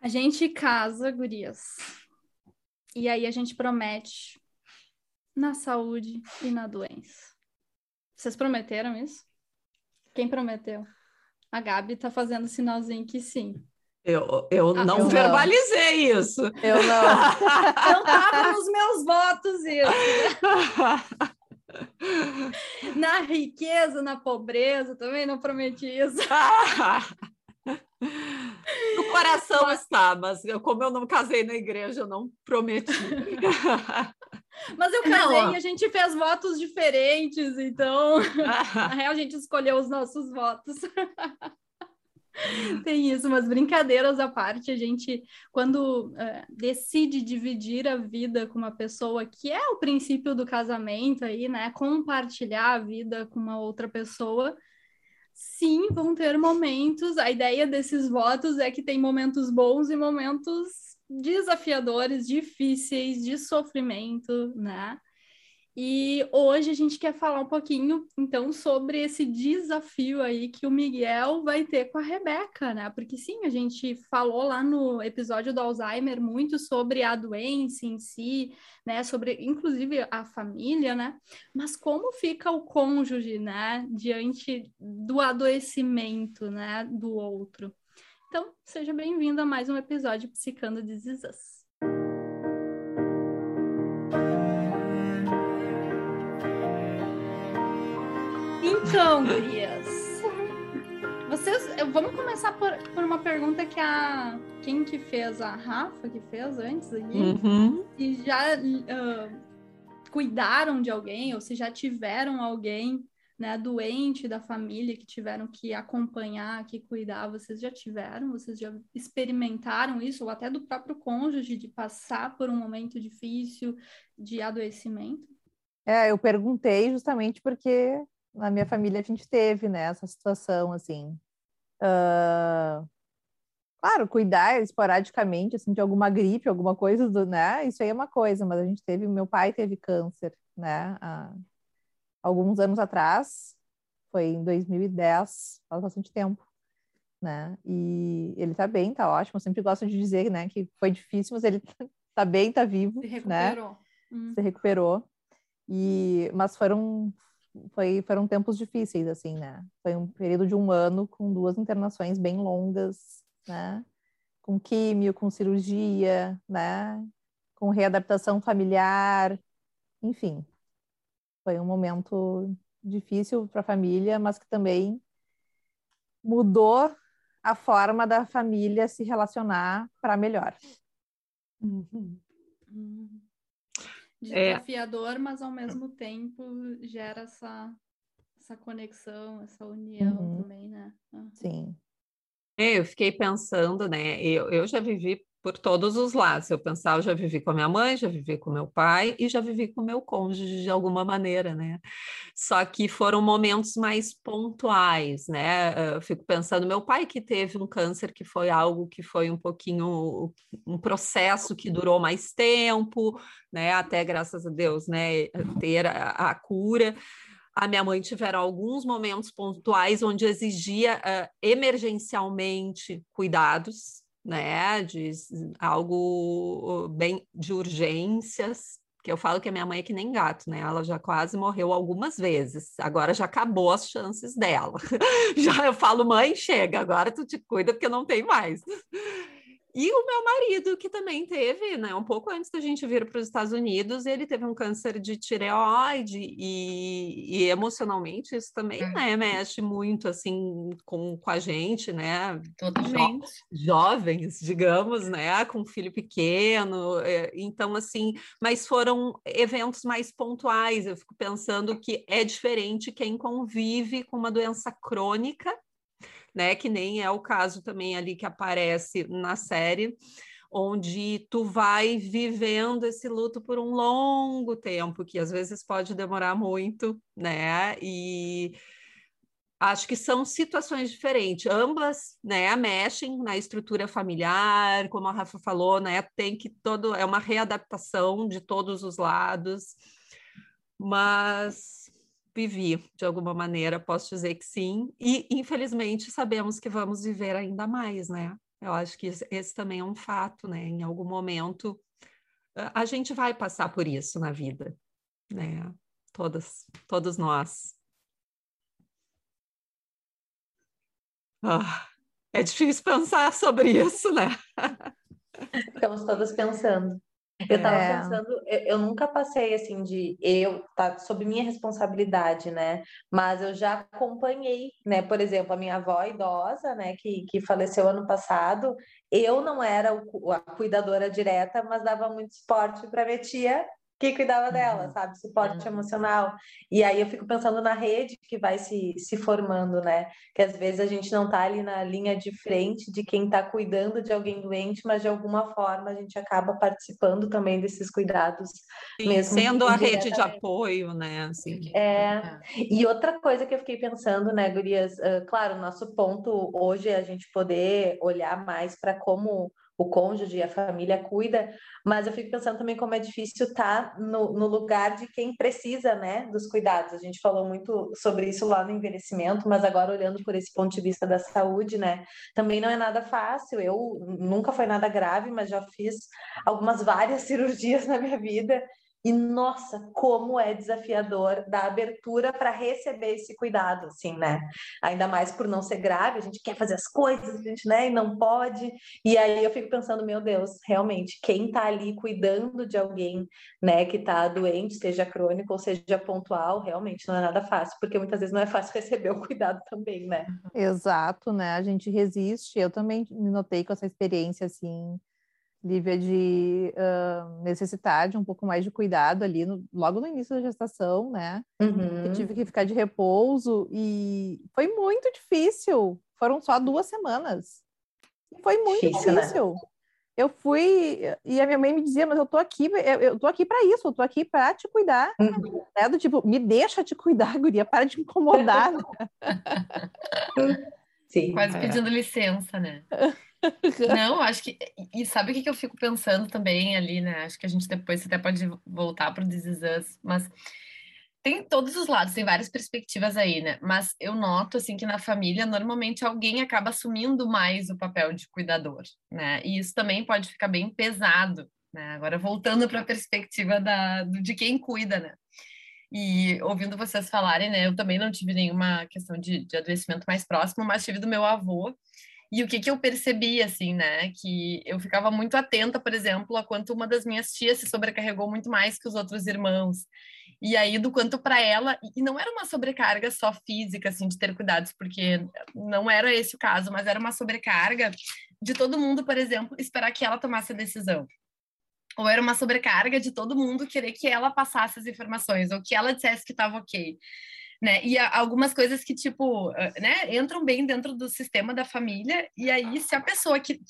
A gente casa, gurias. E aí a gente promete na saúde e na doença. Vocês prometeram isso? Quem prometeu? A Gabi tá fazendo sinalzinho que sim. Eu, eu ah, não eu verbalizei não. isso. Eu não. não tava nos meus votos isso. na riqueza, na pobreza, também não prometi isso. No coração está, mas eu, como eu não casei na igreja, eu não prometi. Mas eu casei não. e a gente fez votos diferentes, então na real a gente escolheu os nossos votos. Tem isso, mas brincadeiras à parte, a gente, quando uh, decide dividir a vida com uma pessoa, que é o princípio do casamento aí, né? Compartilhar a vida com uma outra pessoa, sim, vão ter momentos. A ideia desses votos é que tem momentos bons e momentos desafiadores, difíceis, de sofrimento, né? E hoje a gente quer falar um pouquinho, então, sobre esse desafio aí que o Miguel vai ter com a Rebeca, né? Porque sim, a gente falou lá no episódio do Alzheimer muito sobre a doença em si, né? Sobre, inclusive, a família, né? Mas como fica o cônjuge, né? Diante do adoecimento, né? Do outro. Então, seja bem-vindo a mais um episódio Psicando de Então, gurias, vocês, vamos começar por, por, uma pergunta que a quem que fez? A Rafa que fez antes aqui uhum. e já uh, cuidaram de alguém ou se já tiveram alguém né, doente da família que tiveram que acompanhar, que cuidar, vocês já tiveram, vocês já experimentaram isso? Ou até do próprio cônjuge de passar por um momento difícil de adoecimento? É, eu perguntei justamente porque na minha família a gente teve, né, essa situação, assim. Uh, claro, cuidar esporadicamente, assim, de alguma gripe, alguma coisa, do, né, isso aí é uma coisa, mas a gente teve, meu pai teve câncer, né, há alguns anos atrás, foi em 2010, faz bastante tempo, né, e ele tá bem, tá ótimo, eu sempre gosto de dizer, né, que foi difícil, mas ele tá bem, tá vivo, Se né? recuperou. Né, se recuperou, e, mas foram foi, foram tempos difíceis, assim, né? Foi um período de um ano com duas internações bem longas, né? Com químio, com cirurgia, né? Com readaptação familiar, enfim. Foi um momento difícil para a família, mas que também mudou a forma da família se relacionar para melhor. Uhum. Uhum. É. desafiador, é... mas ao mesmo tempo gera essa, essa conexão, essa união uhum. também, né? Uhum. Sim. É, eu fiquei pensando, né? Eu, eu já vivi por todos os lados. Eu pensava, eu já vivi com a minha mãe, já vivi com meu pai e já vivi com meu cônjuge de alguma maneira, né? Só que foram momentos mais pontuais, né? Eu fico pensando, meu pai que teve um câncer que foi algo que foi um pouquinho um processo que durou mais tempo, né? Até graças a Deus, né? Ter a, a cura a minha mãe tiveram alguns momentos pontuais onde exigia uh, emergencialmente cuidados, né, de algo bem de urgências, que eu falo que a minha mãe é que nem gato, né? Ela já quase morreu algumas vezes. Agora já acabou as chances dela. já eu falo, mãe, chega, agora tu te cuida porque não tem mais. E o meu marido, que também teve, né, um pouco antes da gente vir para os Estados Unidos, ele teve um câncer de tireoide e, e emocionalmente isso também, hum. né, mexe muito, assim, com, com a gente, né? Totalmente. Jo jovens, digamos, né, com um filho pequeno, é, então, assim, mas foram eventos mais pontuais, eu fico pensando que é diferente quem convive com uma doença crônica né? Que nem é o caso também ali que aparece na série, onde tu vai vivendo esse luto por um longo tempo, que às vezes pode demorar muito, né? E acho que são situações diferentes. Ambas, né, mexem na estrutura familiar, como a Rafa falou, né? Tem que todo é uma readaptação de todos os lados. Mas vivi de alguma maneira, posso dizer que sim, e infelizmente sabemos que vamos viver ainda mais, né? Eu acho que esse, também é um fato, né? Em algum momento a gente vai passar por isso na vida, né? Todas, todos nós. Ah, é difícil pensar sobre isso, né? Estamos todas pensando. Eu estava é. pensando, eu, eu, nunca passei assim de eu, tá sob minha responsabilidade, né? Mas eu já acompanhei, né? Por exemplo, a minha avó idosa, né, que, que faleceu ano passado, eu não era o, a cuidadora direta, mas dava muito suporte para minha tia que cuidava dela, uhum. sabe? Suporte uhum. emocional. E aí eu fico pensando na rede que vai se, se formando, né? Que às vezes a gente não tá ali na linha de frente de quem tá cuidando de alguém doente, mas de alguma forma a gente acaba participando também desses cuidados. Sim, mesmo sendo a rede de apoio, né? Assim. É. E outra coisa que eu fiquei pensando, né, Gurias? Uh, claro, nosso ponto hoje é a gente poder olhar mais para como o cônjuge e a família cuida, mas eu fico pensando também como é difícil estar tá no, no, lugar de quem precisa, né, dos cuidados. A gente falou muito sobre isso lá no envelhecimento, mas agora olhando por esse ponto de vista da saúde, né, também não é nada fácil. Eu nunca foi nada grave, mas já fiz algumas várias cirurgias na minha vida e nossa, como é desafiador dar abertura para receber esse cuidado, assim, né? Ainda mais por não ser grave, a gente quer fazer as coisas, a gente, né, e não pode. E aí eu fico pensando, meu Deus, realmente, quem está ali cuidando de alguém, né, que está doente, seja crônico ou seja pontual, realmente não é nada fácil, porque muitas vezes não é fácil receber o cuidado também, né? Exato, né? A gente resiste. Eu também me notei com essa experiência, assim, Lívia, de uh, necessidade um pouco mais de cuidado ali, no, logo no início da gestação, né? Uhum. Eu tive que ficar de repouso e foi muito difícil. Foram só duas semanas. Foi muito difícil. Né? difícil. Né? Eu fui e a minha mãe me dizia, mas eu tô aqui, eu, eu tô aqui para isso, eu tô aqui para te cuidar. Uhum. Né? Do tipo, me deixa te cuidar, guria, para de incomodar. Né? Sim. Quase é. pedindo licença, né? Não, acho que. E sabe o que, que eu fico pensando também ali, né? Acho que a gente depois até pode voltar para o This Is Us, mas tem todos os lados, tem várias perspectivas aí, né? Mas eu noto, assim, que na família, normalmente alguém acaba assumindo mais o papel de cuidador, né? E isso também pode ficar bem pesado, né? Agora, voltando para a perspectiva da, de quem cuida, né? E ouvindo vocês falarem, né? Eu também não tive nenhuma questão de, de adoecimento mais próximo, mas tive do meu avô, e o que, que eu percebi, assim, né? Que eu ficava muito atenta, por exemplo, a quanto uma das minhas tias se sobrecarregou muito mais que os outros irmãos. E aí, do quanto para ela, e não era uma sobrecarga só física, assim, de ter cuidados, porque não era esse o caso, mas era uma sobrecarga de todo mundo, por exemplo, esperar que ela tomasse a decisão. Ou era uma sobrecarga de todo mundo querer que ela passasse as informações, ou que ela dissesse que estava ok né? E algumas coisas que, tipo, né, entram bem dentro do sistema da família, e aí, se a pessoa que.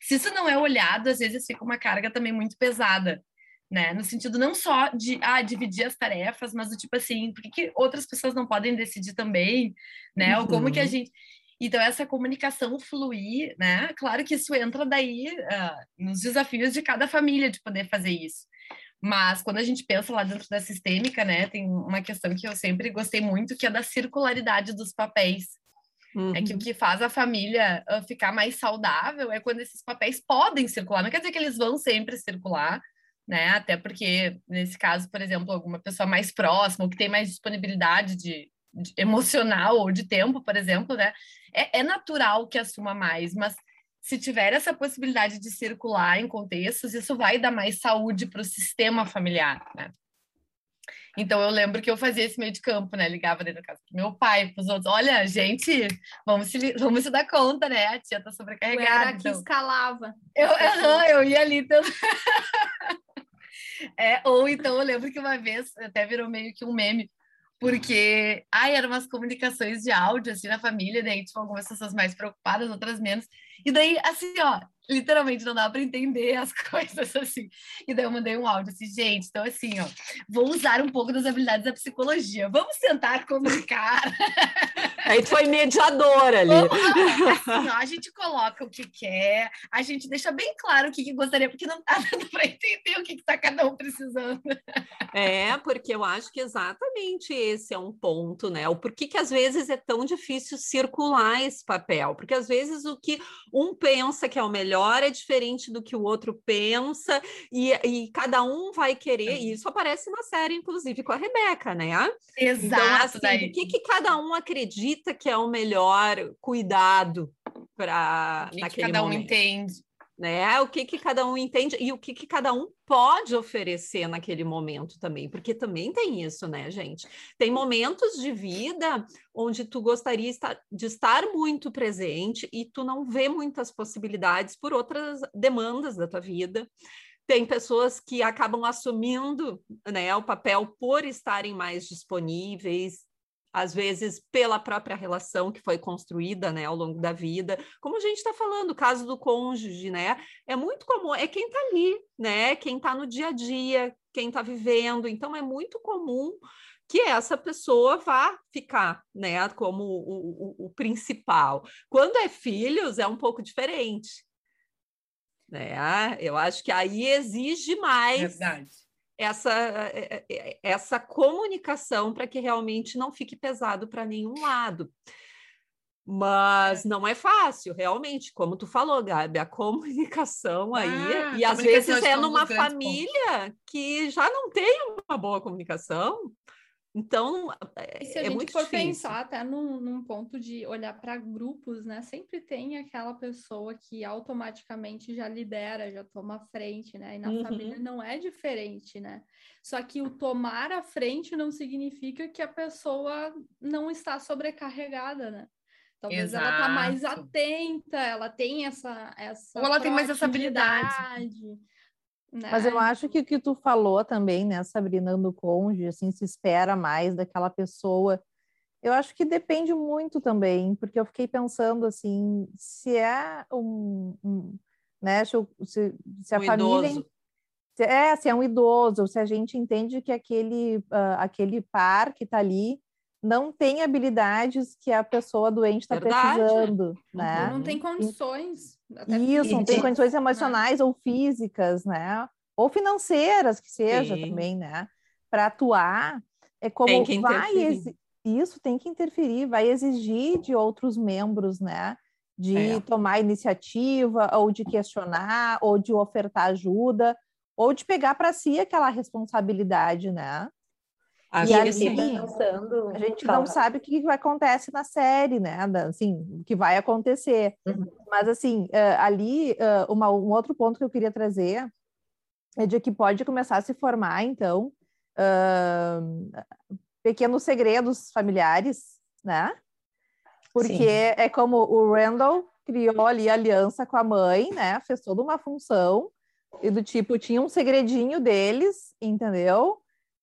Se isso não é olhado, às vezes fica uma carga também muito pesada, né? No sentido não só de ah, dividir as tarefas, mas do tipo assim, por que, que outras pessoas não podem decidir também, né? Uhum. Ou como que a uhum. gente. Então, essa comunicação fluir, né? Claro que isso entra daí uh, nos desafios de cada família de poder fazer isso. Mas quando a gente pensa lá dentro da sistêmica, né, tem uma questão que eu sempre gostei muito, que é da circularidade dos papéis. Uhum. É que o uhum. que faz a família uh, ficar mais saudável é quando esses papéis podem circular. Não quer dizer que eles vão sempre circular, né? Até porque, nesse caso, por exemplo, alguma pessoa mais próxima, ou que tem mais disponibilidade de, de emocional ou de tempo, por exemplo, né? É, é natural que assuma mais, mas se tiver essa possibilidade de circular em contextos, isso vai dar mais saúde para o sistema familiar, né? Então eu lembro que eu fazia esse meio de campo, né? Ligava dentro da casa pro meu pai, para os outros. Olha, gente, vamos se, vamos se dar conta, né? A tia tá sobrecarregada. Eu era que então... escalava. Eu, uhum, eu ia ali. Então... é, ou então eu lembro que uma vez até virou meio que um meme porque ai, eram umas comunicaões de áudio assim na família, daí tipo, algumas pessoas mais preocupadas, outras menos. E daí, assim, ó, literalmente não dá para entender as coisas assim. E daí eu mandei um áudio assim, gente, então assim, ó, vou usar um pouco das habilidades da psicologia. Vamos tentar comunicar. Aí tu foi mediadora ali. Assim, ó, a gente coloca o que quer, a gente deixa bem claro o que, que gostaria, porque não dá para entender o que está cada um precisando. É, porque eu acho que exatamente esse é um ponto, né? O porquê que às vezes é tão difícil circular esse papel, porque às vezes o que um pensa que é o melhor é diferente do que o outro pensa, e, e cada um vai querer, e isso aparece na série, inclusive, com a Rebeca, né? Exato. Então, assim, daí. o que, que cada um acredita que é o melhor cuidado para naquele cada momento? um entende né? O que, que cada um entende e o que, que cada um pode oferecer naquele momento também, porque também tem isso, né, gente? Tem momentos de vida onde tu gostaria de estar muito presente e tu não vê muitas possibilidades por outras demandas da tua vida. Tem pessoas que acabam assumindo né, o papel por estarem mais disponíveis, às vezes pela própria relação que foi construída né, ao longo da vida. Como a gente está falando, o caso do cônjuge, né? É muito comum, é quem está ali, né? Quem está no dia a dia, quem está vivendo. Então, é muito comum que essa pessoa vá ficar, né, como o, o, o principal. Quando é filhos, é um pouco diferente. Né? Eu acho que aí exige mais Verdade essa, eh, eh, eh, essa comunicação para que realmente não fique pesado para nenhum lado. Mas não é fácil, realmente, como tu falou, Gabi, a comunicação aí, ah, e às vezes é numa família que já não tem uma boa comunicação, então, é, e se a é gente muito for difícil. pensar até num, num ponto de olhar para grupos, né? Sempre tem aquela pessoa que automaticamente já lidera, já toma a frente, né? E na Uhum. família não é diferente, né? Só que o tomar a frente não significa que a pessoa não está sobrecarregada, né? Talvez ela tá mais Exato. atenta, ela tem essa, essa Ou ela tem mais essa habilidade. Proatividade, né? Mas eu acho que o que tu falou também, né, Sabrina, do cônjuge, assim, se espera mais daquela pessoa. Eu acho que depende muito também, porque eu fiquei pensando assim, se é um, um né, se, se, se a Um família idoso. se é, se é um idoso, se a gente entende que aquele, ah, aquele par que está ali não tem habilidades que a pessoa doente está precisando, né? não tem condições. até Isso, não tem condições né? emocionais ou físicas, né? Ou financeiras que seja Sim. também, né? Para atuar, é como Tem que vai isso tem que interferir, vai exigir de outros membros, né? De É. tomar iniciativa, ou de questionar, ou de ofertar ajuda, ou de pegar para si aquela responsabilidade, né? Acho E sim. pensando. A gente Fala. não sabe o que que acontece na série, né? Assim, o que vai acontecer. Uhum. Mas, assim, eh, ali, eh, uma- um outro ponto que eu queria trazer é de que pode começar a se formar, então, ahn, pequenos segredos familiares, né? Porque Sim. é como o Randall criou ali a aliança com a mãe, né? Fez toda uma função, e do tipo, tinha um segredinho deles, entendeu?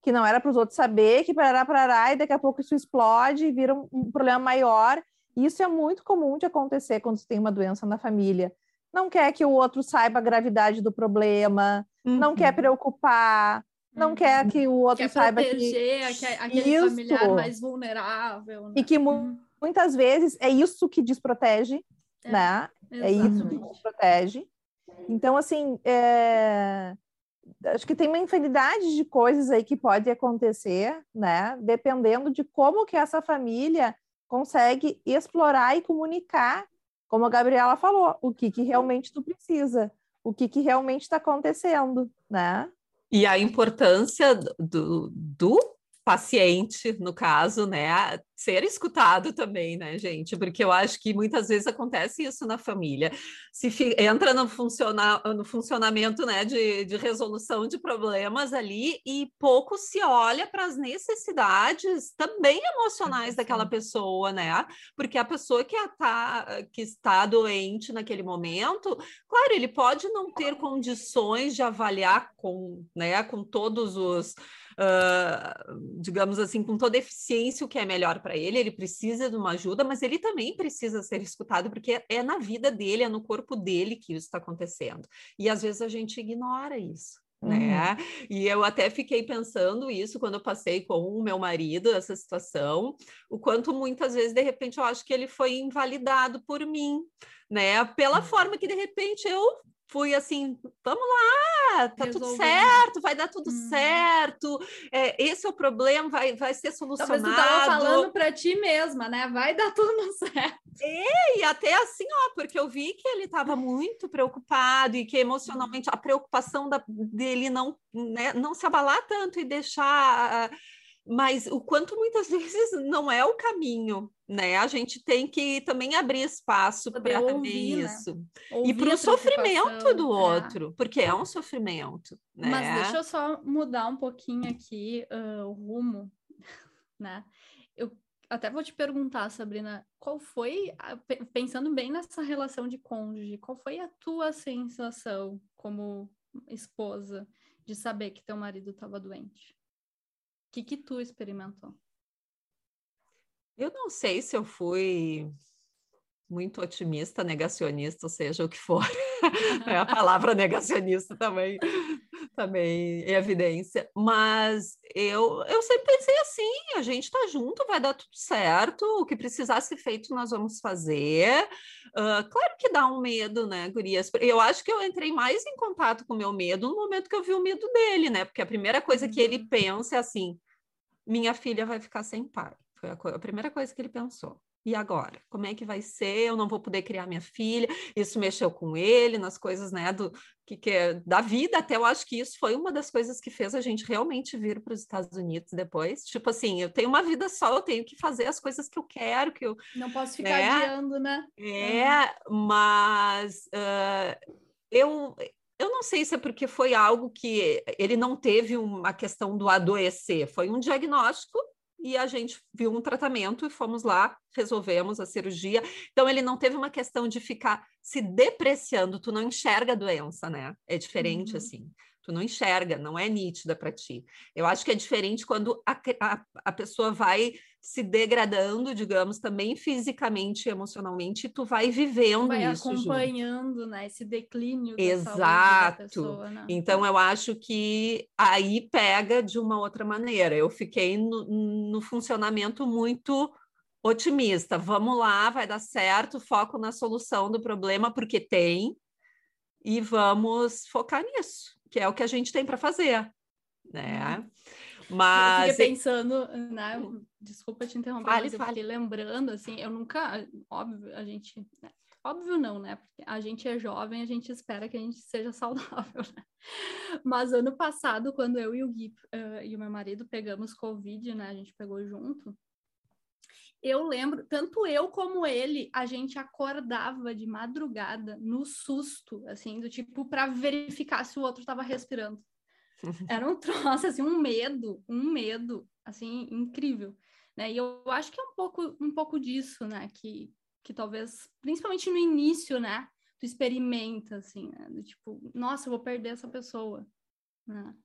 Que não era para os outros saber, que parará, parará, e daqui a pouco isso explode e vira um, um problema maior. E isso é muito comum de acontecer quando você tem uma doença na família. Não quer que o outro saiba a gravidade do problema, não Uhum. quer preocupar, não Uhum. quer que o outro Quer saiba que proteger aque- aquele Isso. familiar mais vulnerável. E né? que mu- Uhum. muitas vezes é isso que desprotege, É, né? É isso que Exatamente. desprotege. Então, assim, é, acho que tem uma infinidade de coisas aí que pode acontecer, né? Dependendo de como que essa família consegue explorar e comunicar, como a Gabriela falou, o que que realmente tu precisa, o que que realmente está acontecendo, né? E a importância do, do paciente, no caso, né, ser escutado também, né, gente? Porque eu acho que muitas vezes acontece isso na família. Se fi- entra no, funciona, no funcionamento, né, de, de resolução de problemas ali e pouco se olha para as necessidades também emocionais daquela pessoa, né? Porque a pessoa que, a tá, que está doente naquele momento, claro, ele pode não ter condições de avaliar com, né, com todos os uh, digamos assim, com toda eficiência o que é melhor para ele, ele precisa de uma ajuda, mas ele também precisa ser escutado, porque é na vida dele, é no corpo dele que isso está acontecendo. E às vezes a gente ignora isso. Né? Uhum. E eu até fiquei pensando isso quando eu passei com o meu marido essa situação, o quanto muitas vezes de repente eu acho que ele foi invalidado por mim, né? Pela uhum. forma que de repente eu fui assim, vamos lá, tá tudo certo, vai dar tudo hum. certo, é, esse é o problema, vai, vai ser solucionado. Talvez tu tava falando para ti mesma, né? Vai dar tudo certo. É, e até assim, ó, porque eu vi que ele estava muito preocupado e que emocionalmente a preocupação da, dele não, né, não se abalar tanto e deixar mas o quanto muitas vezes não é o caminho, né? A gente tem que também abrir espaço para também né? isso. Né? E para o sofrimento do é. outro, porque é um sofrimento. Né? Mas deixa eu só mudar um pouquinho aqui uh, o rumo, né? Eu até vou te perguntar, Sabrina, qual foi, pensando bem nessa relação de cônjuge, qual foi a tua sensação como esposa de saber que teu marido estava doente? Que, que tu experimentou? Eu não sei se eu fui muito otimista, negacionista, ou seja, o que for. é a palavra negacionista também, também em evidência. Mas eu, eu sempre pensei assim: a gente está junto, vai dar tudo certo, o que precisar ser feito nós vamos fazer. Uh, claro que dá um medo, né, Gurias? Eu acho que eu entrei mais em contato com o meu medo no momento que eu vi o medo dele, né? Porque a primeira coisa que ele uhum. pensa é assim: minha filha vai ficar sem pai. Foi a, a, primeira coisa que ele pensou. E agora? Como é que vai ser? Eu não vou poder criar minha filha. Isso mexeu com ele nas coisas, né, do que, que é, da vida. Até eu acho que isso foi uma das coisas que fez a gente realmente vir para os Estados Unidos depois. Tipo assim, eu tenho uma vida só, eu tenho que fazer as coisas que eu quero, que eu não posso ficar né? adiando, né? É, mas uh, eu eu não sei se é porque foi algo que ele não teve uma questão do adoecer, foi um diagnóstico e a gente viu um tratamento e fomos lá, resolvemos a cirurgia. Então, ele não teve uma questão de ficar se depreciando, tu não enxerga a doença, né? É diferente uhum. assim tu não enxerga, não é nítida para ti. Eu acho que é diferente quando a, a, a, pessoa vai se degradando, digamos, também fisicamente e emocionalmente, e tu vai vivendo vai isso. acompanhando, junto. né, esse declínio. Exato. Pessoa, né? Então eu acho que aí pega de uma outra maneira. Eu fiquei no, no funcionamento muito otimista. Vamos lá, vai dar certo, foco na solução do problema, porque tem, e vamos focar nisso que é o que a gente tem para fazer, né? Uhum. Mas eu fiquei pensando, né? Desculpa te interromper, fale, mas eu fiquei lembrando assim, eu nunca, óbvio, a gente, né? óbvio não, né? Porque a gente é jovem, a gente espera que a gente seja saudável, né? Mas ano passado, quando eu e o Gui uh, e o meu marido pegamos Covid, né? A gente pegou junto eu lembro, tanto eu como ele, a gente acordava de madrugada no susto, assim, do tipo, para verificar se o outro estava respirando. Era um troço, assim, um medo, um medo, assim, incrível. Né? E eu acho que é um pouco, um pouco disso, né? Que, que talvez, principalmente no início, né? Tu experimenta, assim, né? Do tipo, nossa, eu vou perder essa pessoa. Né?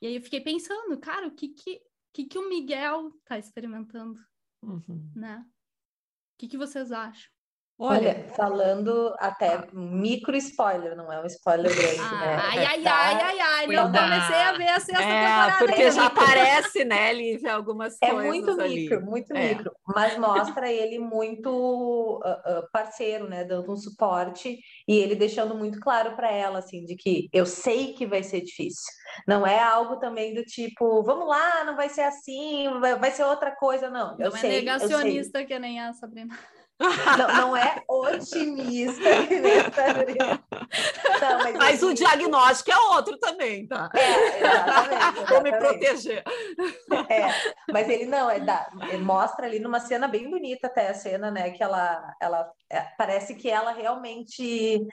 E aí eu fiquei pensando, cara, o que que, que, que o Miguel tá experimentando? Uhum. Né? O que, que vocês acham? Olha, Olha, falando até micro spoiler, não é um spoiler grande, ah, né? Ai, ai, tá... ai, ai, ai, não comecei a ver a sexta é, temporada. Porque ainda. já aparece, né, Lívia, algumas é coisas. É muito ali. micro, muito é. micro, mas mostra ele muito uh, uh, parceiro, né? Dando um suporte e ele deixando muito claro para ela, assim, de que eu sei que vai ser difícil. Não é algo também do tipo, vamos lá, não vai ser assim, vai, vai ser outra coisa, não. Eu não é sei, negacionista que nem a Sabrina. Não, não é otimista. Não, mas, mas o diagnóstico é outro também, tá? É, exatamente. Vou me proteger. É, mas ele não, é da, mostra ali numa cena bem bonita até a cena, né? Que ela, ela é, parece que ela realmente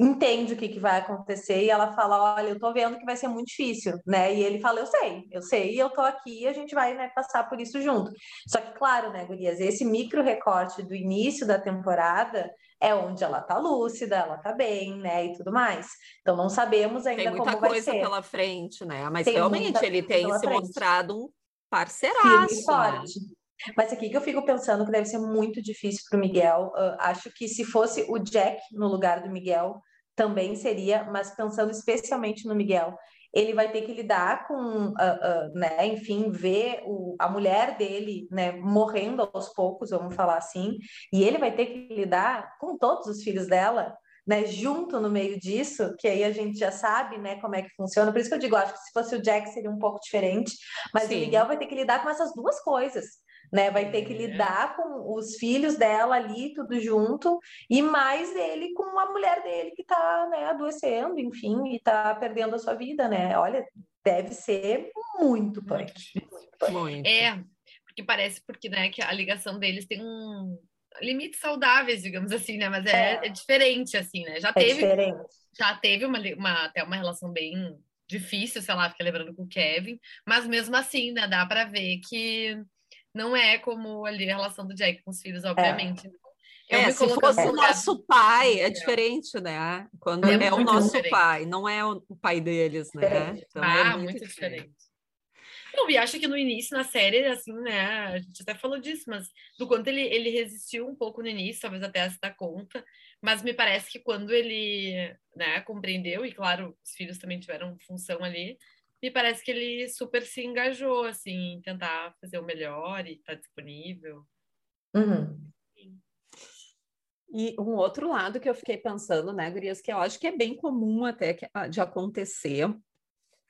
entende o que, que vai acontecer e ela fala, olha, eu tô vendo que vai ser muito difícil, né? E ele fala, eu sei, eu sei, e eu tô aqui e a gente vai né, passar por isso junto. Só que, claro, né, Gurias, esse micro recorte do início da temporada é onde ela tá lúcida, ela tá bem, né, e tudo mais. Então não sabemos ainda como vai ser. Tem muita coisa pela frente, né? Mas tem realmente ele tem se frente. mostrado um parceiraço. Forte. Né? Mas aqui que eu fico pensando que deve ser muito difícil para o Miguel. Uh, acho que se fosse o Jack no lugar do Miguel, também seria, mas pensando especialmente no Miguel, ele vai ter que lidar com, uh, uh, né, enfim, ver o, a mulher dele, né, morrendo aos poucos, vamos falar assim, e ele vai ter que lidar com todos os filhos dela, né, junto no meio disso, que aí a gente já sabe, né, como é que funciona. Por isso que eu digo, acho que se fosse o Jack seria um pouco diferente, mas Sim. o Miguel vai ter que lidar com essas duas coisas né? Vai ter que é. lidar com os filhos dela ali, tudo junto, e mais ele com a mulher dele que tá, né, adoecendo, enfim, e tá perdendo a sua vida, né? Olha, deve ser muito punk. Muito. É, porque parece porque, né, que a ligação deles tem um limites saudáveis, digamos assim, né? Mas é, é. é diferente, assim, né? Já é teve, diferente. já teve uma, uma, até uma relação bem difícil, sei lá, fica lembrando com o Kevin, mas mesmo assim, né, dá para ver que não é como ali a relação do Jack com os filhos, obviamente. É. é se fosse o nosso pai, é diferente, né? Quando é, é o nosso diferente. pai, não é o pai deles, né? Então, é ah, é muito, muito diferente. diferente. Não, e acho que no início, na série, assim, né? A gente até falou disso, mas do quanto ele, ele resistiu um pouco no início, talvez até se dar conta, mas me parece que quando ele, né, compreendeu, e claro, os filhos também tiveram função ali, me parece que ele super se engajou, assim, em tentar fazer o melhor e estar tá disponível. Uhum. E um outro lado que eu fiquei pensando, né, Gurias, que eu acho que é bem comum até ah, de acontecer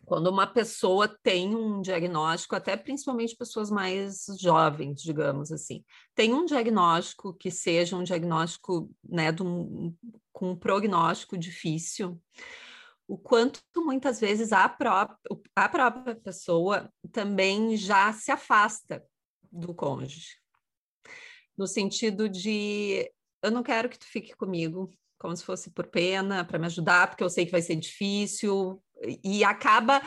quando uma pessoa tem um diagnóstico, até principalmente pessoas mais jovens, digamos assim, tem um diagnóstico que seja um diagnóstico, né, um, com um prognóstico difícil, o quanto muitas vezes a própria, a própria pessoa também já se afasta do cônjuge. No sentido de eu não quero que tu fique comigo, como se fosse por pena, para me ajudar, porque eu sei que vai ser difícil, e acaba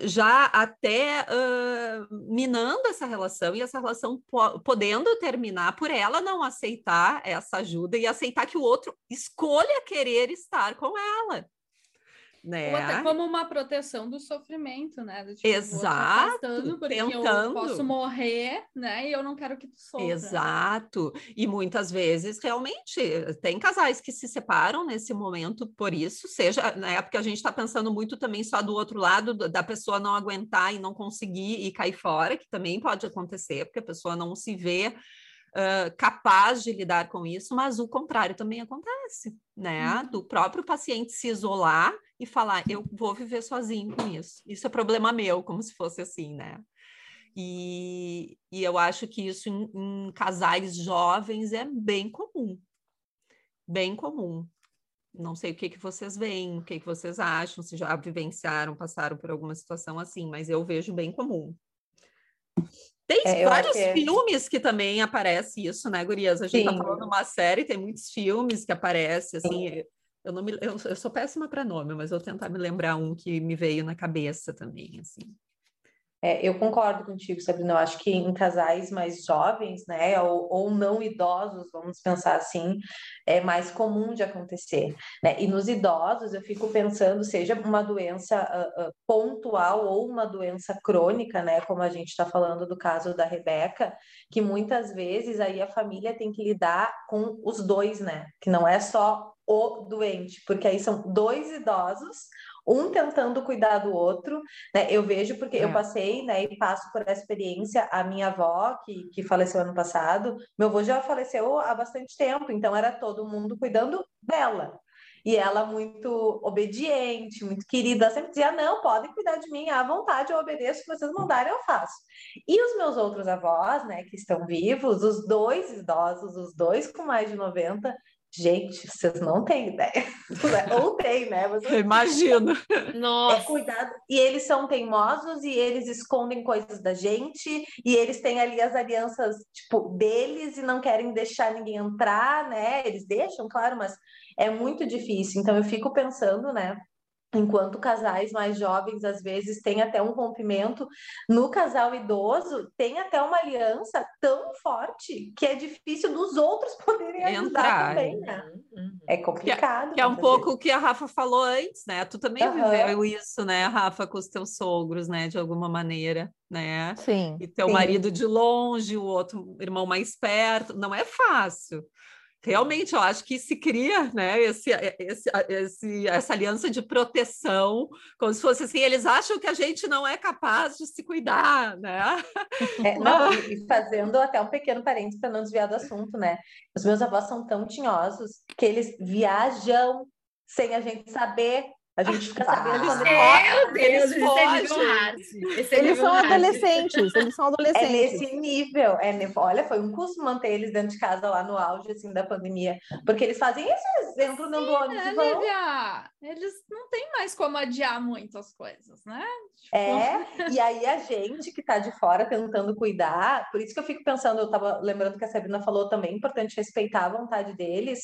já até uh, minando essa relação e essa relação po podendo terminar por ela não aceitar essa ajuda e aceitar que o outro escolha querer estar com ela né? Ou até como uma proteção do sofrimento, né? Do, tipo, Exato, porque tentando. eu posso morrer, né? E eu não quero que tu sofra. Exato. E muitas vezes, realmente, tem casais que se separam nesse momento por isso, seja, né? Porque a gente está pensando muito também só do outro lado, da pessoa não aguentar e não conseguir e cair fora, que também pode acontecer, porque a pessoa não se vê uh, capaz de lidar com isso, mas o contrário também acontece, né? Uhum. Do próprio paciente se isolar e falar, eu vou viver sozinho com isso. Isso é problema meu, como se fosse assim, né? E, e eu acho que isso em, em casais jovens é bem comum. Bem comum. Não sei o que, que vocês veem, o que, que vocês acham, se já vivenciaram, passaram por alguma situação assim, mas eu vejo bem comum. Tem é, vários é. filmes que também aparece isso, né, Gurias? A gente Sim. tá falando uma série, tem muitos filmes que aparecem, assim. Eu, não me, eu, eu sou péssima para nome, mas vou tentar me lembrar um que me veio na cabeça também, assim. É, eu concordo contigo, Sabrina. Eu acho que em casais mais jovens, né, ou, ou, não idosos, vamos pensar assim, é mais comum de acontecer. Né? E nos idosos, eu fico pensando, seja uma doença uh, uh, pontual ou uma doença crônica, né, como a gente está falando do caso da Rebeca, que muitas vezes aí a família tem que lidar com os dois, né, que não é só o doente, porque aí são dois idosos um tentando cuidar do outro, né? Eu vejo porque é. eu passei, né, e passo por essa experiência, a minha avó, que, que faleceu ano passado, meu avô já faleceu há bastante tempo, então era todo mundo cuidando dela. E ela muito obediente, muito querida, sempre dizia: não, podem cuidar de mim à vontade, eu obedeço, se vocês mandarem, eu faço. E os meus outros avós, né, que estão vivos, os dois idosos, os dois com mais de 90, Gente, vocês não têm ideia. Ou tem, né? Mas... Eu imagino. Nossa. É cuidado. E eles são teimosos e eles escondem coisas da gente e eles têm ali as alianças, tipo, deles e não querem deixar ninguém entrar, né? Eles deixam, claro, mas é muito difícil. Então eu fico pensando, né? Enquanto casais mais jovens, às vezes, têm até um rompimento, no casal idoso, tem até uma aliança tão forte que é difícil dos outros poderem ajudar Entrar. também, né? Uhum. É complicado. Que é um pouco o que a Rafa falou antes, né? Tu também Aham. viveu isso, né, Rafa, com os teus sogros, né, de alguma maneira, né? Sim. E teu Sim. marido de longe, o outro irmão mais perto, não é fácil. Realmente, eu acho que se cria, né, esse, esse, esse- essa aliança de proteção, como se fosse assim, eles acham que a gente não é capaz de se cuidar, né? É, não, e, e fazendo até um pequeno parênteses para não desviar do assunto, né? Os meus avós são tão tinhosos que eles viajam sem a gente saber. A gente fica sabendo Ah, quando Meu Deus, Deus, esse é fogem. Esse é Eles são adolescentes, eles são É adolescentes. nesse nível, é, olha, foi um custo manter eles dentro de casa lá no auge assim da pandemia, porque eles fazem eles entram dentro do ônibus É, e vão. Lívia, eles não têm mais como adiar muitas coisas, né? Tipo, É, e aí a gente que tá de fora tentando cuidar, por isso que eu fico pensando, eu tava lembrando que a Sabrina falou também, é importante respeitar a vontade deles,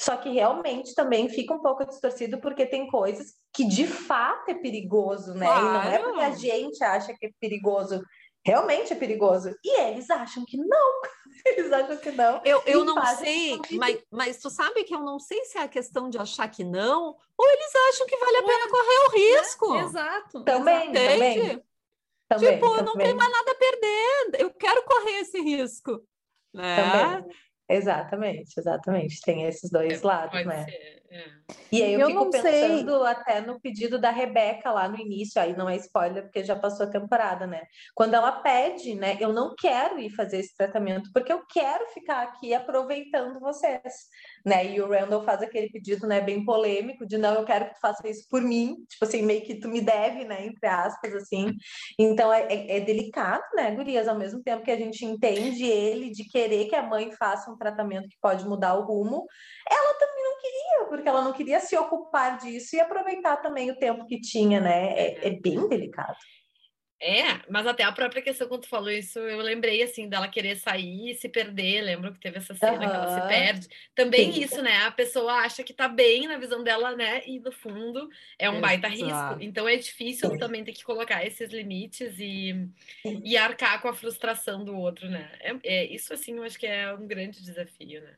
só que realmente também fica um pouco distorcido porque tem coisas que de fato é perigoso, né? E não é porque a Claro. gente acha que é perigoso, realmente é perigoso. E eles acham que não. Eles acham que não. Eu, eu não sei, mas, mas tu sabe que eu não sei se é a questão de achar que não, ou eles acham que vale a pena correr o risco. Exato. Também, exato. também. Entende? Também, tipo, não também, tem mais nada a perder. Eu quero correr esse risco. Né? também. Exatamente, exatamente. Tem esses dois lados, Pode né? ser. é. E aí eu, Eu fico não sei. pensando até no pedido da Rebeca lá no início, aí não é spoiler porque já passou a temporada, né? Quando ela pede, né? Eu não quero ir fazer esse tratamento porque eu quero ficar aqui aproveitando vocês, né? E o Randall faz aquele pedido, né? Bem polêmico de não, eu quero que tu faça isso por mim, tipo assim, meio que tu me deve, né? Entre aspas, assim. Então é, é- é delicado, né, Gurias? Ao mesmo tempo que a gente entende ele de querer que a mãe faça um tratamento que pode mudar o rumo, ela também não queria, porque ela não queria se ocupar disso e aproveitar também o tempo que tinha, né? É, é bem delicado. É, mas até a própria questão, quando tu falou isso, eu lembrei, assim, dela querer sair e se perder. Lembro que teve essa cena que ela se perde. Também Sim. isso, né? A pessoa acha que tá bem na visão dela, né? E no fundo é um baita risco. Exato. Então é difícil tu também ter que colocar esses limites e, e arcar com a frustração do outro, né? É, é- isso, assim, eu acho que é um grande desafio, né?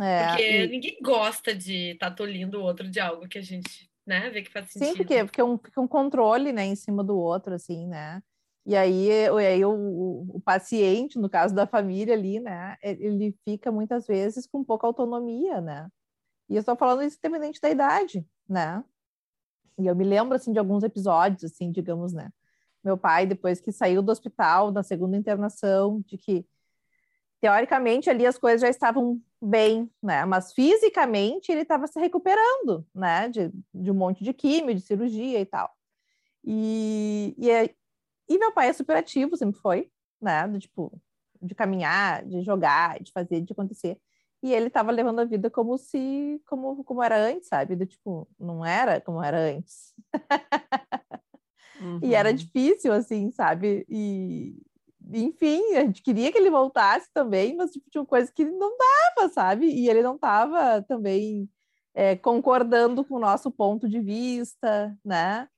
É, Porque e- ninguém gosta de estar tá tolindo o outro de algo que a gente, né, vê que faz sentido. Sim, porque, porque é um, fica um controle, né, em cima do outro, assim, né? E aí, e aí o, o, o paciente, no caso da família ali, né, ele fica muitas vezes com pouca autonomia, né? E eu estou falando isso independente da idade, né? E eu me lembro, assim, de alguns episódios, assim, digamos, né? Meu pai, depois que saiu do hospital, da segunda internação, de que, teoricamente, ali as coisas já estavam bem, né? Mas fisicamente ele estava se recuperando, né? De, de um monte de químio, de cirurgia e tal. E, e, é- e meu pai é super ativo, sempre foi, né? Do, tipo, de caminhar, de jogar, de fazer, de acontecer. E ele estava levando a vida como se, como, como era antes, sabe? Do tipo, não era como era antes. E era Uhum. difícil, assim, sabe? E, enfim, a gente queria que ele voltasse também, mas tipo, tinha coisas que não dava, sabe? E ele não estava também é, concordando com o nosso ponto de vista, né?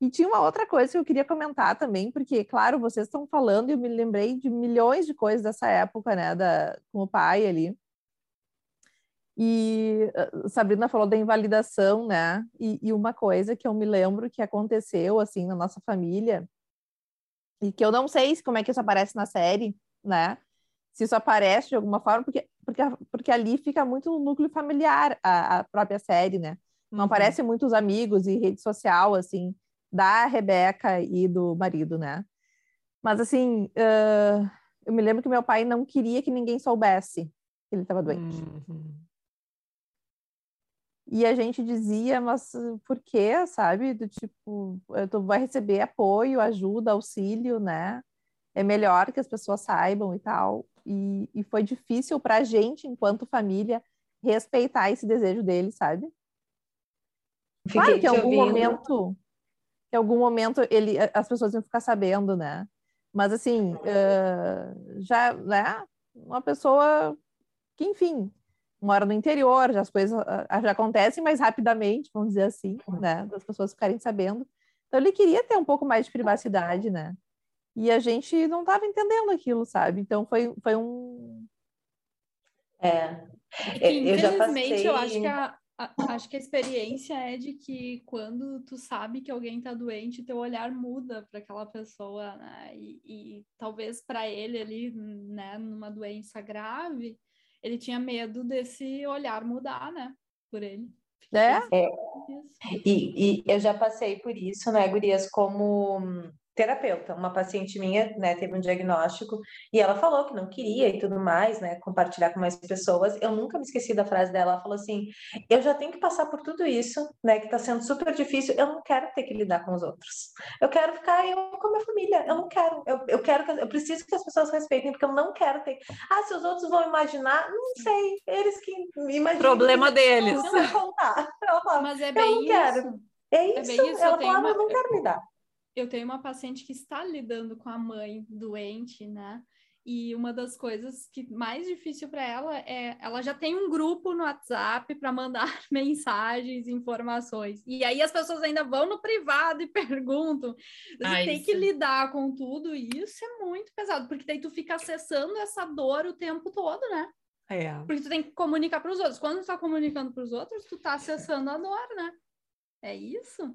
E tinha uma outra coisa que eu queria comentar também, porque, claro, vocês estão falando e eu me lembrei de milhões de coisas dessa época, né, da, com o pai ali. E uh, Sabrina falou da invalidação, né? E, e uma coisa que eu me lembro que aconteceu, assim, na nossa família, e que eu não sei se- como é que isso aparece na série, né? Se isso aparece de alguma forma, porque, porque, porque ali fica muito no núcleo familiar a, a própria série, né? Não Uhum. aparecem muitos amigos e rede social, assim, da Rebeca e do marido, né? Mas, assim, uh, eu me lembro que meu pai não queria que ninguém soubesse que ele estava doente. Uhum. E a gente dizia, mas uh, por quê, sabe? Do tipo, tu vai receber apoio, ajuda, auxílio, né? É melhor que as pessoas saibam e tal. E, e foi difícil para a gente, enquanto família, respeitar esse desejo dele, sabe? Claro Fiquei que em algum ouvindo. momento, em algum momento ele, as pessoas iam ficar sabendo, né? Mas assim, eh, já, né? Uma pessoa que, enfim, mora no interior, já as coisas uh, já acontecem mais rapidamente, vamos dizer assim, né? Das pessoas ficarem sabendo. Então ele queria ter um pouco mais de privacidade, né? E a gente não estava entendendo aquilo, sabe? Então foi, foi um. É. eu já passei... eu acho que a, acho que a experiência é de que quando tu sabe que alguém está doente, teu olhar muda para aquela pessoa, né? E, e talvez para ele ali, né, numa doença grave, ele tinha medo desse olhar mudar, né, por ele. É. é. E, e eu já passei por isso, né, Gurias, como terapeuta, uma paciente minha, né, teve um diagnóstico e ela falou que não queria e tudo mais, né, compartilhar com mais pessoas. Eu nunca me esqueci da frase dela, ela falou assim: "Eu já tenho que passar por tudo isso, né, que tá sendo super difícil, eu não quero ter que lidar com os outros. Eu quero ficar eu com a minha família, eu não quero. Eu, eu quero que, eu preciso que as pessoas respeitem porque eu não quero ter. Ah, se os outros vão imaginar, não sei, eles que imaginam. Problema deles. Não contar. Ela fala, Mas é bem eu não isso. quero. É isso. É bem isso. Ela falava, uma... eu não quero lidar eu tenho uma paciente que está lidando com a mãe doente, né? E uma das coisas que mais difícil para ela é ela já tem um grupo no WhatsApp para mandar mensagens, informações. E aí as pessoas ainda vão no privado e perguntam. Você ah, tem isso. que lidar com tudo e isso é muito pesado, porque daí tu fica acessando essa dor o tempo todo, né? É. Porque tu tem que comunicar para os outros. Quando tu tá comunicando para os outros, tu tá acessando a dor, né? É isso?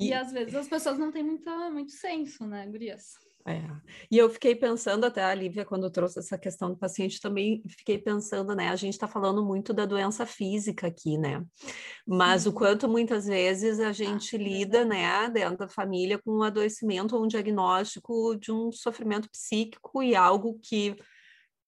E, e às vezes as pessoas não têm muita, muito senso, né, Gurias? É. E eu fiquei pensando, até a Lívia, quando trouxe essa questão do paciente, também fiquei pensando, né? A gente está falando muito da doença física aqui, né? Mas o quanto muitas vezes a ah, gente ah, lida, né, dentro da família, com um adoecimento ou um diagnóstico de um sofrimento psíquico e algo que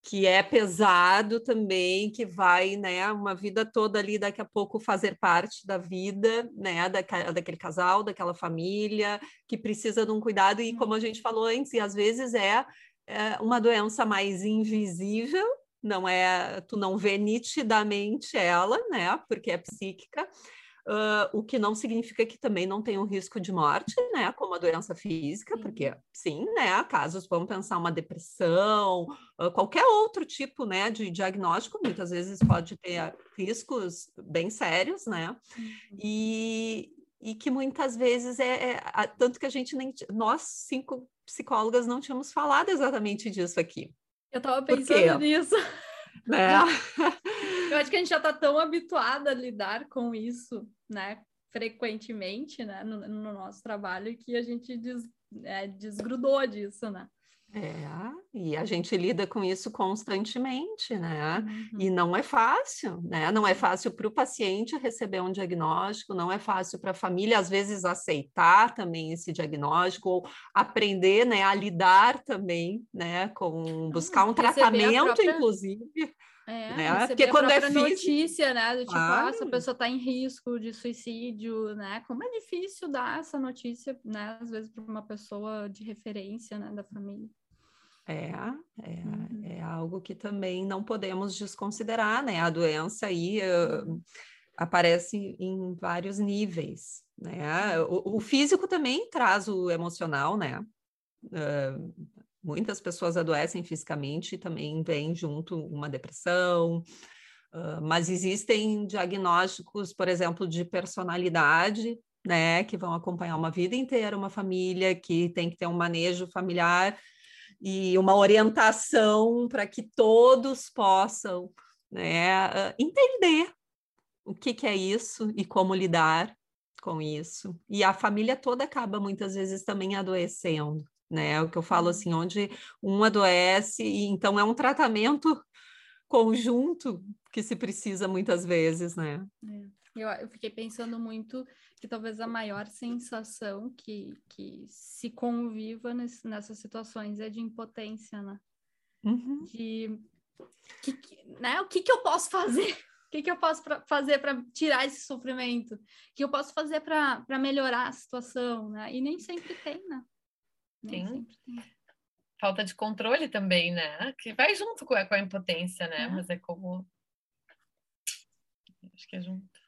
que é pesado também, que vai, né, uma vida toda ali daqui a pouco fazer parte da vida, né, da, daquele casal, daquela família, que precisa de um cuidado. E como a gente falou antes, e às vezes é, é uma doença mais invisível, não é, tu não vê nitidamente ela, né, porque é psíquica, Uh, o que não significa que também não tem um risco de morte, né, como a doença física, sim. porque sim, né, casos, vamos pensar uma depressão, uh, qualquer outro tipo, né, de diagnóstico, muitas vezes pode ter riscos bem sérios, né, uhum. e, e que muitas vezes é, é, tanto que a gente nem, nós cinco psicólogas não tínhamos falado exatamente disso aqui. Eu estava pensando nisso. Né? Eu acho que a gente já está tão habituada a lidar com isso, né? Frequentemente, né? No, no nosso trabalho, que a gente des, é, desgrudou disso, né? É, e a gente lida com isso constantemente, né? Uhum. E não é fácil, né? Não é fácil para o paciente receber um diagnóstico, não é fácil para a família, às vezes, aceitar também esse diagnóstico, ou aprender né, a lidar também, né? Com buscar um tratamento, própria... inclusive. É, né? Porque quando é físico... notícia, né? Do tipo, ah, essa pessoa está em risco de suicídio, né? Como é difícil dar essa notícia, né? Às vezes para uma pessoa de referência, né? Da família. É, é, uhum. é algo que também não podemos desconsiderar, né? A doença aí uh, aparece em vários níveis, né? O, o, físico também traz o emocional, né? Uh, muitas pessoas adoecem fisicamente e também vem junto uma depressão, uh, mas existem diagnósticos, por exemplo, de personalidade, né? Que vão acompanhar uma vida inteira, uma família que tem que ter um manejo familiar e uma orientação para que todos possam né, entender o que, que é isso e como lidar com isso. E a família toda acaba muitas vezes também adoecendo, né? O que eu falo uhum. assim, onde um adoece, e então é um tratamento conjunto que se precisa muitas vezes, né? É. Eu, eu fiquei pensando muito que talvez a maior sensação que, que se conviva nesse, nessas situações é de impotência, né? Uhum. De que, né? o que, que eu posso fazer? O que, que eu posso pra, fazer para tirar esse sofrimento? O que eu posso fazer para melhorar a situação? Né? E nem sempre tem, né? Tem. Falta de controle também, né? Que vai junto com a, com a impotência, né? É. Mas é como. Acho que é junto.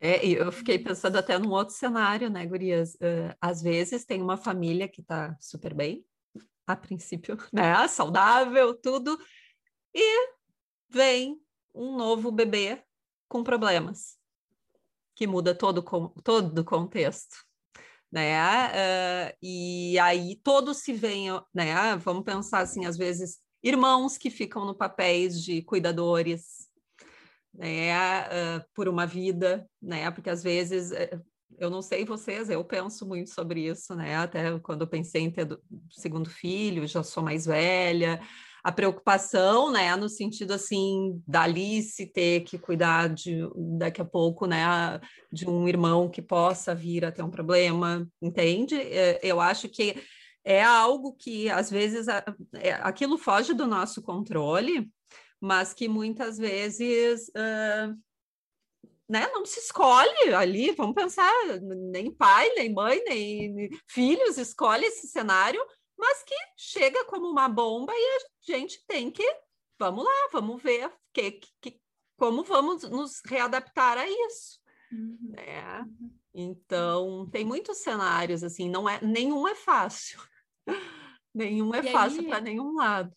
É, eu fiquei pensando até num outro cenário, né, Gurias? Uh, às vezes tem uma família que está super bem, a princípio, né? Saudável, tudo, e vem um novo bebê com problemas, que muda todo, todo o contexto. Né? Uh, e aí todos se veem, né? Vamos pensar assim, às vezes, irmãos que ficam no papéis de cuidadores, né? Uh, por uma vida, né? Porque às vezes eh, eu não sei vocês, eu penso muito sobre isso, né? Até quando eu pensei em ter do, segundo filho, já sou mais velha, a preocupação, né, no sentido assim da Alice ter que cuidar de daqui a pouco, né, de um irmão que possa vir a ter um problema, entende? É, eu acho que é algo que às vezes é, aquilo foge do nosso controle, mas que muitas vezes uh, né, não se escolhe ali, vamos pensar, nem pai, nem mãe, nem filhos escolhe esse cenário, mas que chega como uma bomba e a gente tem que, vamos lá, vamos ver que, que, como vamos nos readaptar a isso. Uhum. Né? Então, tem muitos cenários, assim, não é, nenhum é fácil. nenhum é e fácil para nenhum lado.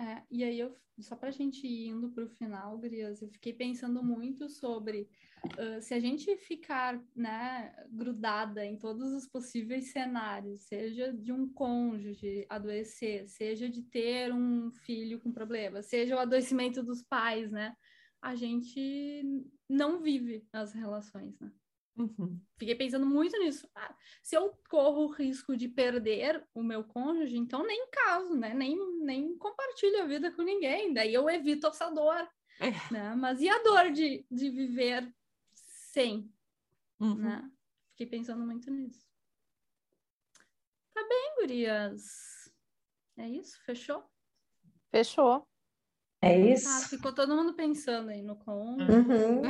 É, e aí, eu, só para a gente ir indo para o final, Grias, eu fiquei pensando muito sobre uh, se a gente ficar né, grudada em todos os possíveis cenários, seja de um cônjuge adoecer, seja de ter um filho com problema, seja o adoecimento dos pais, né? A gente não vive as relações, né? Uhum. Fiquei pensando muito nisso. Ah, se eu corro o risco de perder o meu cônjuge, então nem caso, né? Nem, nem compartilho a vida com ninguém. Daí eu evito essa dor. É. Né? Mas e a dor de, de viver sem? Uhum. Né? Fiquei pensando muito nisso. Tá bem, gurias. É isso? Fechou? Fechou. É isso. Ah, ficou todo mundo pensando aí no cônjuge. Uhum.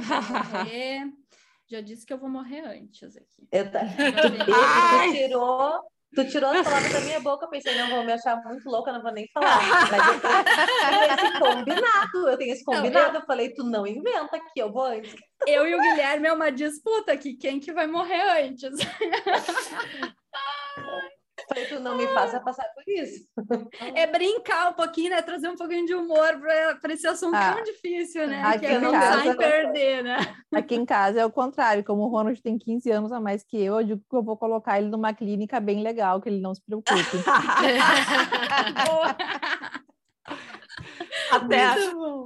Já disse que eu vou morrer antes aqui. Eu tá... tu, tu, tirou, tu tirou as palavras da minha boca, pensei, não vou me achar muito louca, não vou nem falar. Mas eu tenho esse combinado, eu tenho esse combinado. Não, eu... eu... falei, tu não inventa aqui, eu vou antes. Eu e o Guilherme é uma disputa aqui, quem que vai morrer antes? Falei, tu não me faça passar por isso. É brincar um pouquinho, né? Trazer um pouquinho de humor para esse assunto ah, tão difícil, né? Aqui que é pensar em perder, né? Aqui em casa é o contrário. Como o Ronald tem 15 anos a mais que eu, eu digo que eu vou colocar ele numa clínica bem legal, que ele não se preocupe. Até,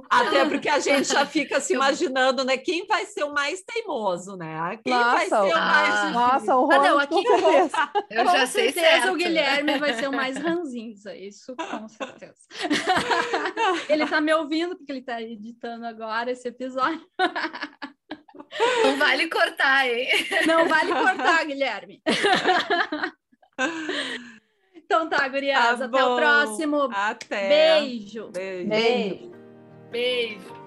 até porque a gente já fica se imaginando, né? Quem vai ser o mais teimoso, né? Quem nossa, vai ser o mais. Ah, nossa, o Ronald, ah, não, aqui com Eu já sei certeza certo. o Guilherme vai ser o mais ranzinza, isso com certeza. ele tá me ouvindo, porque ele tá editando agora esse episódio. Não vale cortar, hein? Não vale cortar, Guilherme. Então tá, gurias. Tá até o próximo. Até. Beijo. Beijo. Beijo. Beijo.